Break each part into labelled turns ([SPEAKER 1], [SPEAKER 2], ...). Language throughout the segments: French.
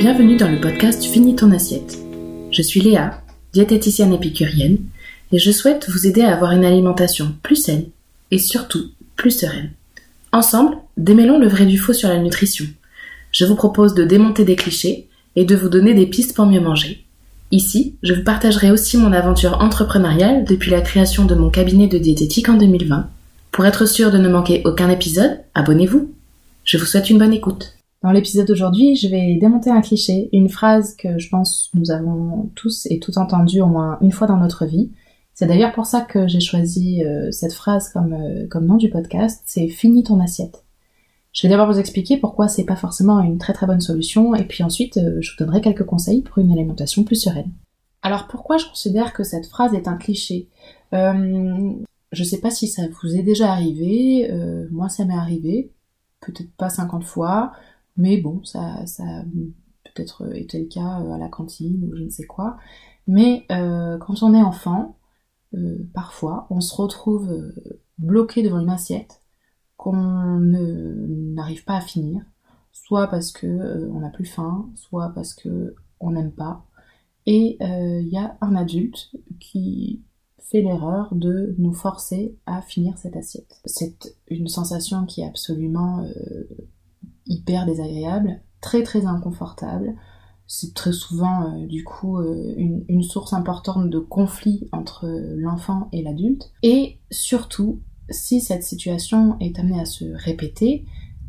[SPEAKER 1] Bienvenue dans le podcast Finis ton assiette. Je suis Léa, diététicienne épicurienne, et je souhaite vous aider à avoir une alimentation plus saine et surtout plus sereine. Ensemble, démêlons le vrai du faux sur la nutrition. Je vous propose de démonter des clichés et de vous donner des pistes pour mieux manger. Ici, je vous partagerai aussi mon aventure entrepreneuriale depuis la création de mon cabinet de diététique en 2020. Pour être sûr de ne manquer aucun épisode, abonnez-vous. Je vous souhaite une bonne écoute. Dans l'épisode d'aujourd'hui, je vais démonter un cliché, une phrase que je pense nous avons tous et toutes entendu au moins une fois dans notre vie. C'est d'ailleurs pour ça que j'ai choisi euh, cette phrase comme, euh, comme nom du podcast, c'est Fini ton assiette. Je vais d'abord vous expliquer pourquoi c'est pas forcément une très très bonne solution, et puis ensuite euh, je vous donnerai quelques conseils pour une alimentation plus sereine. Alors pourquoi je considère que cette phrase est un cliché? Je sais pas si ça vous est déjà arrivé, moi ça m'est arrivé, peut-être pas 50 fois, mais bon, ça, ça peut-être été le cas euh, à la cantine ou je ne sais quoi. Mais euh, quand on est enfant, euh, parfois, on se retrouve bloqué devant une assiette qu'on n'arrive pas à finir, soit parce que on n'a plus faim, soit parce que on n'aime pas. Et il y a un adulte qui fait l'erreur de nous forcer à finir cette assiette. C'est une sensation qui est absolument hyper désagréable, très très inconfortable. C'est très souvent euh, du coup euh, une, source importante de conflit entre l'enfant et l'adulte. Et surtout, si cette situation est amenée à se répéter,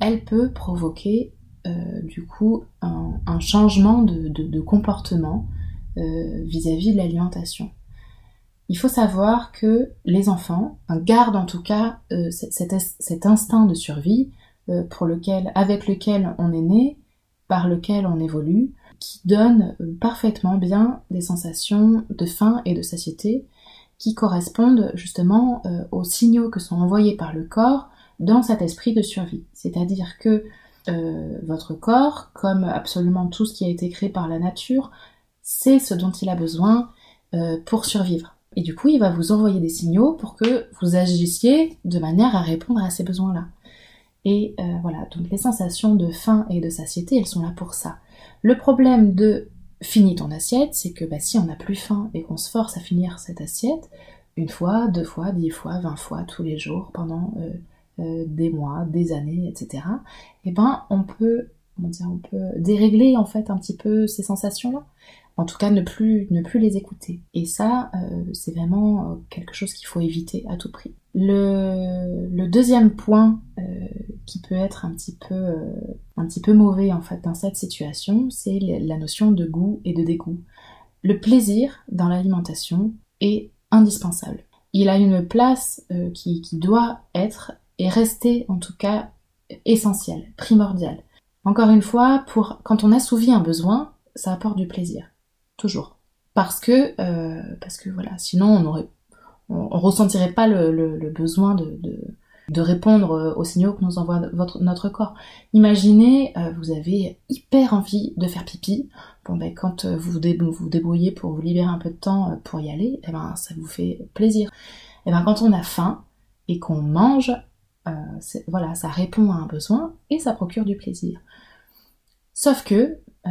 [SPEAKER 1] elle peut provoquer euh, du coup un, changement de, comportement vis-à-vis de l'alimentation. Il faut savoir que les enfants gardent en tout cas cet, instinct de survie euh, pour lequel, avec lequel on est né, par lequel on évolue, qui donne euh, parfaitement bien des sensations de faim et de satiété qui correspondent justement euh, aux signaux que sont envoyés par le corps dans cet esprit de survie. C'est-à-dire que votre corps, comme absolument tout ce qui a été créé par la nature, sait ce dont il a besoin pour survivre. Et du coup, il va vous envoyer des signaux pour que vous agissiez de manière à répondre à ces besoins-là. Et euh, voilà, donc les sensations de faim et de satiété, elles sont là pour ça. Le problème de finis ton assiette, c'est que bah, si on n'a plus faim et qu'on se force à finir cette assiette, une fois, deux fois, dix fois, vingt fois, tous les jours, pendant euh, euh, des mois, des années, etc., eh ben on peut, on, dire, on peut dérégler en fait un petit peu ces sensations-là en tout cas ne plus, ne plus les écouter. Et ça, c'est vraiment quelque chose qu'il faut éviter à tout prix. Le, deuxième point qui peut être un petit peu, un petit peu mauvais en fait dans cette situation, c'est la notion de goût et de dégoût. Le plaisir dans l'alimentation est indispensable. Il a une place qui, qui doit être et rester en tout cas essentielle, primordiale. Encore une fois, pour quand on assouvit un besoin, ça apporte du plaisir toujours. Parce que, euh, parce que voilà, sinon on aurait, on, ressentirait pas le, besoin de, de, répondre euh, aux signaux que nous envoie notre corps. Imaginez, euh, vous avez hyper envie de faire pipi. Bon ben quand vous vous débrouillez pour vous libérer un peu de temps pour y aller, eh ben ça vous fait plaisir. Et eh ben quand on a faim et qu'on mange, voilà, ça répond à un besoin et ça procure du plaisir. Sauf que euh,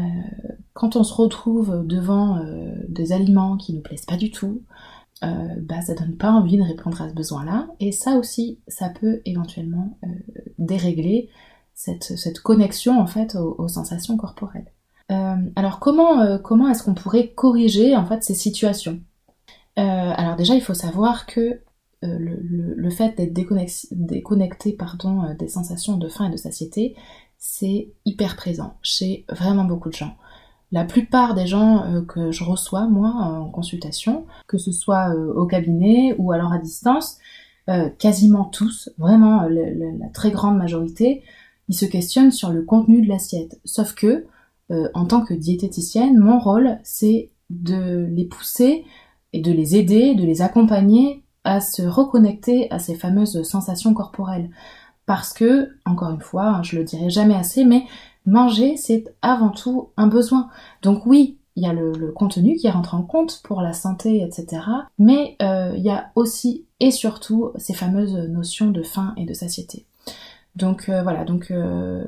[SPEAKER 1] quand on se retrouve devant euh, des aliments qui ne nous plaisent pas du tout, euh, bah, ça donne pas envie de répondre à ce besoin-là. Et ça aussi, ça peut éventuellement dérégler cette, cette, connexion en fait aux, sensations corporelles. alors comment, comment est-ce qu'on pourrait corriger en fait ces situations? Alors déjà, il faut savoir que le, le, le, fait d'être déconnecté, déconnecté pardon, des sensations de faim et de satiété, c'est hyper présent chez vraiment beaucoup de gens. La plupart des gens euh, que je reçois, moi, en consultation, que ce soit euh, au cabinet ou alors à distance, euh, quasiment tous, vraiment la très grande majorité, ils se questionnent sur le contenu de l'assiette. Sauf que, en tant que diététicienne, mon rôle, c'est de les pousser et de les aider, de les accompagner à se reconnecter à ces fameuses sensations corporelles parce que, encore une fois, hein, je le dirai jamais assez, mais manger, c'est avant tout un besoin. Donc oui, il y a le, contenu qui rentre en compte pour la santé, etc. Mais euh, il y a aussi et surtout ces fameuses notions de faim et de satiété. Donc euh, voilà, donc euh,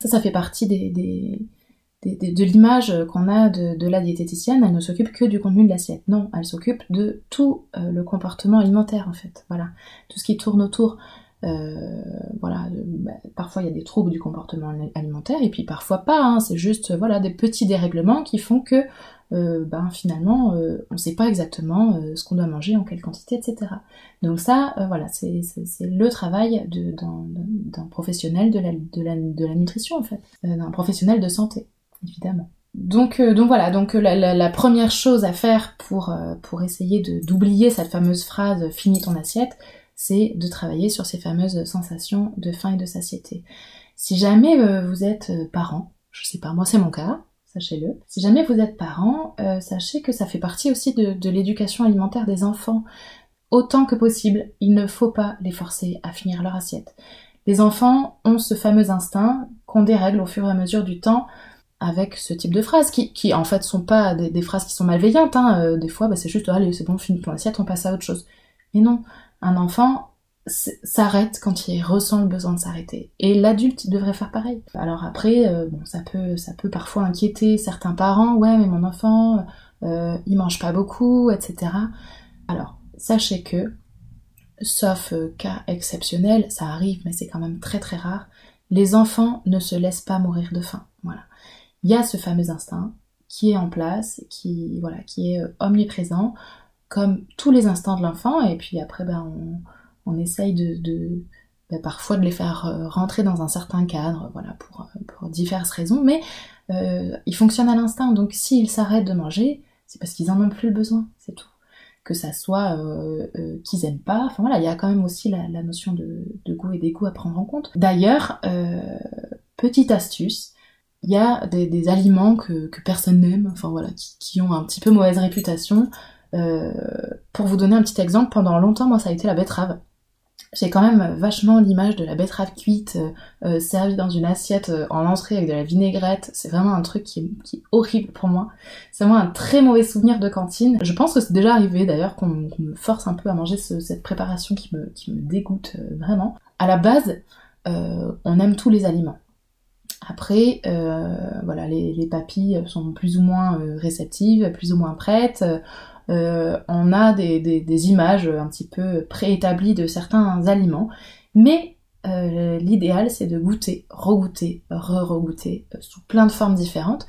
[SPEAKER 1] ça, ça fait partie de l'image qu'on a de, la diététicienne, elle ne s'occupe que du contenu de l'assiette. Non, elle s'occupe de tout le comportement alimentaire en fait. Voilà, tout ce qui tourne autour. Euh, voilà, bah, parfois il y a des troubles du comportement alimentaire et puis parfois pas. Hein. c'est juste voilà des petits dérèglements qui font que euh, ben finalement on ne sait pas exactement ce qu'on doit manger en quelle quantité, etc. Donc ça, voilà, c'est le travail d'un professionnel de la, de, la, de la nutrition en fait, d'un professionnel de santé évidemment. Donc, euh, donc voilà, donc euh, la, première chose à faire pour, euh, pour essayer d'oublier cette fameuse phrase finis ton assiette, c'est de travailler sur ces fameuses sensations de faim et de satiété. Si jamais vous êtes parent, je sais pas, moi c'est mon cas, sachez-le. Si jamais vous êtes parent, sachez que ça fait partie aussi de, l'éducation alimentaire des enfants. Autant que possible, il ne faut pas les forcer à finir leur assiette. Les enfants ont ce fameux instinct qu'on dérègle au fur et à mesure du temps avec ce type de phrases qui, qui en fait sont pas des, phrases qui sont malveillantes. Hein. Euh, des fois, bah, c'est juste allez, c'est bon, fini ton assiette, on passe à autre chose. Mais non, un enfant s'arrête quand il ressent le besoin de s'arrêter. Et l'adulte devrait faire pareil. Alors après, euh, ça peut, ça peut parfois inquiéter certains parents. Ouais, mais mon enfant, euh, il mange pas beaucoup, etc. Alors, sachez que, sauf cas exceptionnel, ça arrive, mais c'est quand même très très rare. Les enfants ne se laissent pas mourir de faim. Voilà il y a ce fameux instinct qui est en place, qui voilà, qui est euh, omniprésent, comme tous les instants de l'enfant, et puis après ben, on, essaye de, ben, parfois de les faire euh, rentrer dans un certain cadre, voilà, pour, pour diverses raisons, mais euh, ils fonctionnent à l'instinct, donc s'ils s'arrêtent de manger, c'est parce qu'ils en ont plus le besoin, c'est tout. Que ça soit qu'ils aiment pas, enfin voilà, il y a quand même aussi la, notion de, goût et d'égout à prendre en compte. D'ailleurs, petite astuce, il y a des, aliments que, personne n'aime, enfin voilà, qui, ont un petit peu mauvaise réputation. Euh, pour vous donner un petit exemple, pendant longtemps, moi, ça a été la betterave. J'ai quand même vachement l'image de la betterave cuite, euh, euh, servie dans une assiette en entrée avec de la vinaigrette. C'est vraiment un truc qui est, horrible pour moi. C'est vraiment un très mauvais souvenir de cantine. Je pense que c'est déjà arrivé d'ailleurs qu'on me force un peu à manger cette préparation qui me, dégoûte vraiment. À la base, on aime tous les aliments. Après, voilà, les, papilles sont plus ou moins réceptives, plus ou moins prêtes. Euh, on a des, images un petit peu préétablies de certains aliments, mais l'idéal c'est de goûter, regoûter, re-regoûter sous plein de formes différentes.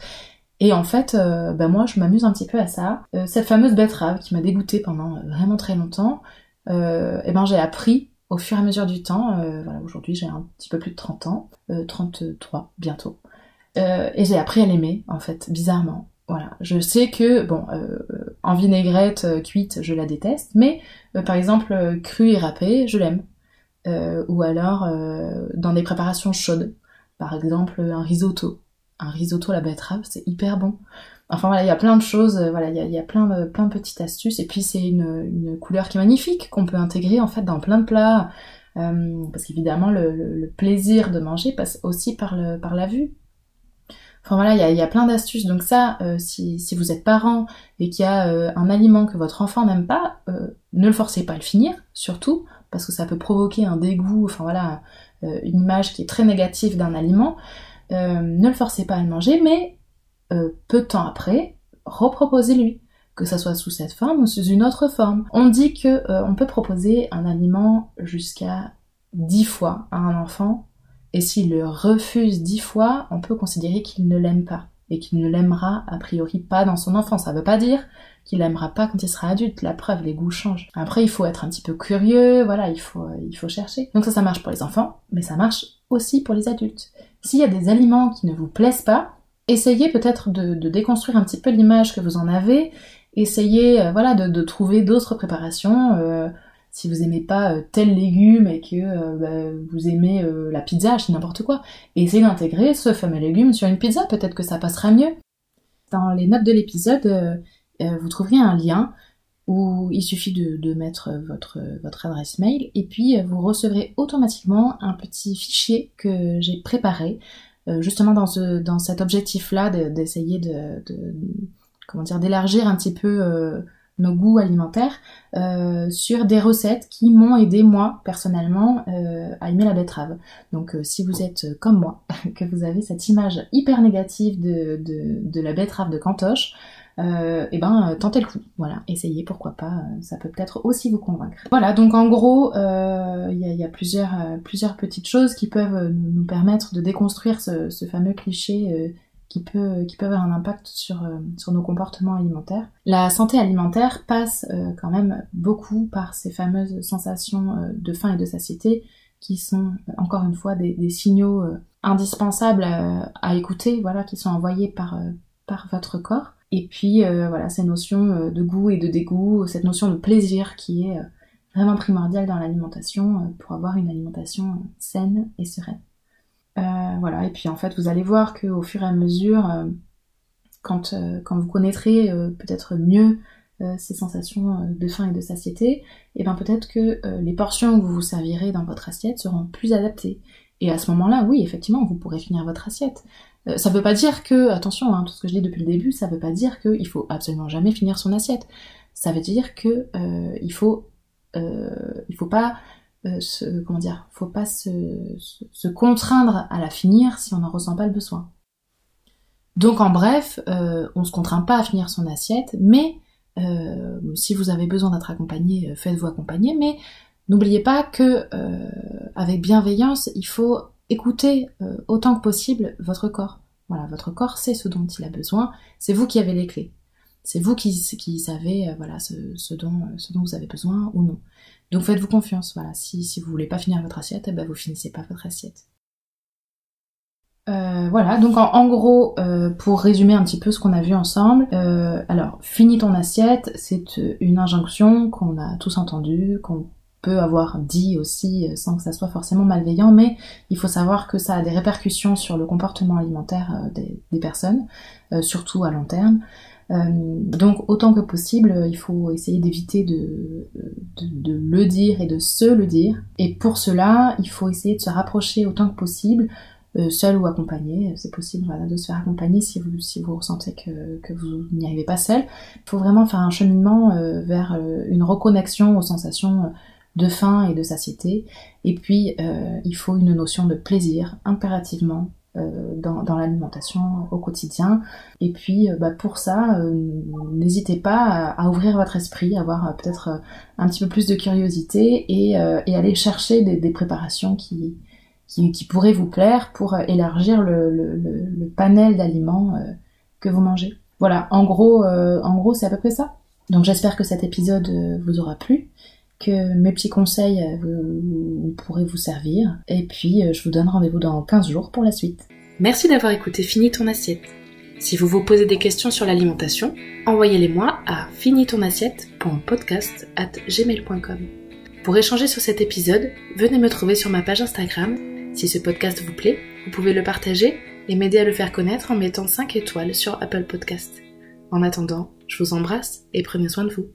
[SPEAKER 1] Et en fait, ben moi je m'amuse un petit peu à ça. cette fameuse betterave qui m'a dégoûtée pendant vraiment très longtemps, eh ben j'ai appris au fur et à mesure du temps, euh, voilà, aujourd'hui j'ai un petit peu plus de 30 ans, 33 euh, bientôt, euh, et j'ai appris à l'aimer en fait, bizarrement. Voilà, je sais que bon, en vinaigrette cuite, je la déteste, mais par exemple crue et râpée, je l'aime. ou alors dans des préparations chaudes, par exemple un risotto. Un risotto à la betterave, c'est hyper bon. Enfin voilà, il y a plein de choses, euh, voilà, il y a, plein, de, plein de petites astuces. Et puis c'est une, couleur qui est magnifique, qu'on peut intégrer en fait dans plein de plats. Euh, parce qu'évidemment, le, plaisir de manger passe aussi par, le, par la vue. Enfin voilà, il y a, plein d'astuces. Donc ça, euh, si, vous êtes parent et qu'il y a un aliment que votre enfant n'aime pas, ne le forcez pas à le finir, surtout, parce que ça peut provoquer un dégoût, enfin voilà, une image qui est très négative d'un aliment. ne le forcez pas à le manger, mais euh, peu de temps après, reproposez-lui, que ça soit sous cette forme ou sous une autre forme. On dit que euh, on peut proposer un aliment jusqu'à 10 fois à un enfant, et s'il le refuse 10 fois, on peut considérer qu'il ne l'aime pas et qu'il ne l'aimera a priori pas dans son enfance. Ça veut pas dire qu'il l'aimera pas quand il sera adulte. La preuve, les goûts changent. Après, il faut être un petit peu curieux, voilà, il faut, il faut chercher. Donc ça, ça marche pour les enfants, mais ça marche aussi pour les adultes. S'il y a des aliments qui ne vous plaisent pas, essayez peut-être de, déconstruire un petit peu l'image que vous en avez, essayez euh, voilà de, trouver d'autres préparations. Euh, si vous aimez pas euh, tel légume et que bah, vous aimez la pizza, je n'importe quoi, essayez d'intégrer ce fameux légume sur une pizza, peut-être que ça passera mieux. Dans les notes de l'épisode, vous trouverez un lien où il suffit de, mettre votre, votre adresse mail et puis vous recevrez automatiquement un petit fichier que j'ai préparé euh, justement dans, ce, dans cet objectif-là d'essayer de, comment dire d'élargir un petit peu euh, nos goûts alimentaires euh, sur des recettes qui m'ont aidé moi personnellement euh, à aimer la betterave. Donc euh, si vous êtes comme moi, que vous avez cette image hyper négative de, de, la betterave de Cantoche, et ben tentez le coup. Voilà, essayez, pourquoi pas, ça peut peut-être aussi vous convaincre. Voilà, donc en gros, il y a, plusieurs, plusieurs petites choses qui peuvent nous permettre de déconstruire ce fameux cliché qui peut avoir un impact sur euh, sur nos comportements alimentaires. La santé alimentaire passe euh, quand même beaucoup par ces fameuses sensations euh, de faim et de satiété qui sont encore une fois des, signaux indispensables à, écouter, voilà, qui sont envoyés par par votre corps. Et puis voilà ces notions de goût et de dégoût, cette notion de plaisir qui est vraiment primordiale dans l'alimentation pour avoir une alimentation saine et sereine. Euh, voilà, et puis en fait, vous allez voir qu'au fur et à mesure, euh, quand, euh, quand vous connaîtrez peut-être mieux ces sensations de faim et de satiété, et eh bien peut-être que les portions que vous vous servirez dans votre assiette seront plus adaptées. Et à ce moment-là, oui, effectivement, vous pourrez finir votre assiette. ça veut pas dire que, attention, hein, tout ce que je dis depuis le début, ça veut pas dire qu'il faut absolument jamais finir son assiette. Ça veut dire que faut pas euh, comment dire, faut pas se, contraindre à la finir si on n'en ressent pas le besoin. Donc en bref, euh, on se contraint pas à finir son assiette, mais euh, si vous avez besoin d'être accompagné, faites-vous accompagner, mais n'oubliez pas que avec bienveillance, il faut écouter autant que possible votre corps. Voilà, votre corps sait ce dont il a besoin, c'est vous qui avez les clés. C'est vous qui, qui savez voilà ce, dont, ce dont vous avez besoin ou non. Donc faites-vous confiance, voilà. Si, si vous voulez pas finir votre assiette, eh ben vous finissez pas votre assiette. Euh, voilà, donc en, gros, euh, pour résumer un petit peu ce qu'on a vu ensemble, euh, alors finis ton assiette, c'est une injonction qu'on a tous entendue, qu'on peut avoir dit aussi sans que ça soit forcément malveillant, mais il faut savoir que ça a des répercussions sur le comportement alimentaire des personnes, surtout à long terme. Euh, donc autant que possible, il faut essayer d'éviter de, de, le dire et de se le dire. Et pour cela, il faut essayer de se rapprocher autant que possible, euh, seul ou accompagné. C'est possible voilà, de se faire accompagner si vous, si vous ressentez que, que vous n'y arrivez pas seul. Il faut vraiment faire un cheminement euh, vers une reconnexion aux sensations de faim et de satiété. Et puis, il faut une notion de plaisir impérativement euh, dans, dans l'alimentation au quotidien. Et puis euh, bah, pour ça, euh, n'hésitez pas à, ouvrir votre esprit, à avoir peut-être un petit peu plus de curiosité et, aller chercher des, préparations qui, pourraient vous plaire pour élargir le, le, le, panel d'aliments que vous mangez. Voilà, en gros, en gros, c'est à peu près ça. Donc j'espère que cet épisode vous aura plu que mes petits conseils euh, vous, pourraient vous servir. Et puis, euh, je vous donne rendez-vous dans 15 jours pour la suite.
[SPEAKER 2] Merci d'avoir écouté Fini ton assiette. Si vous vous posez des questions sur l'alimentation, envoyez-les moi à finitonassiette.podcast@gmail.com. Pour échanger sur cet épisode, venez me trouver sur ma page Instagram. Si ce podcast vous plaît, vous pouvez le partager et m'aider à le faire connaître en mettant 5 étoiles sur Apple Podcast. En attendant, je vous embrasse et prenez soin de vous.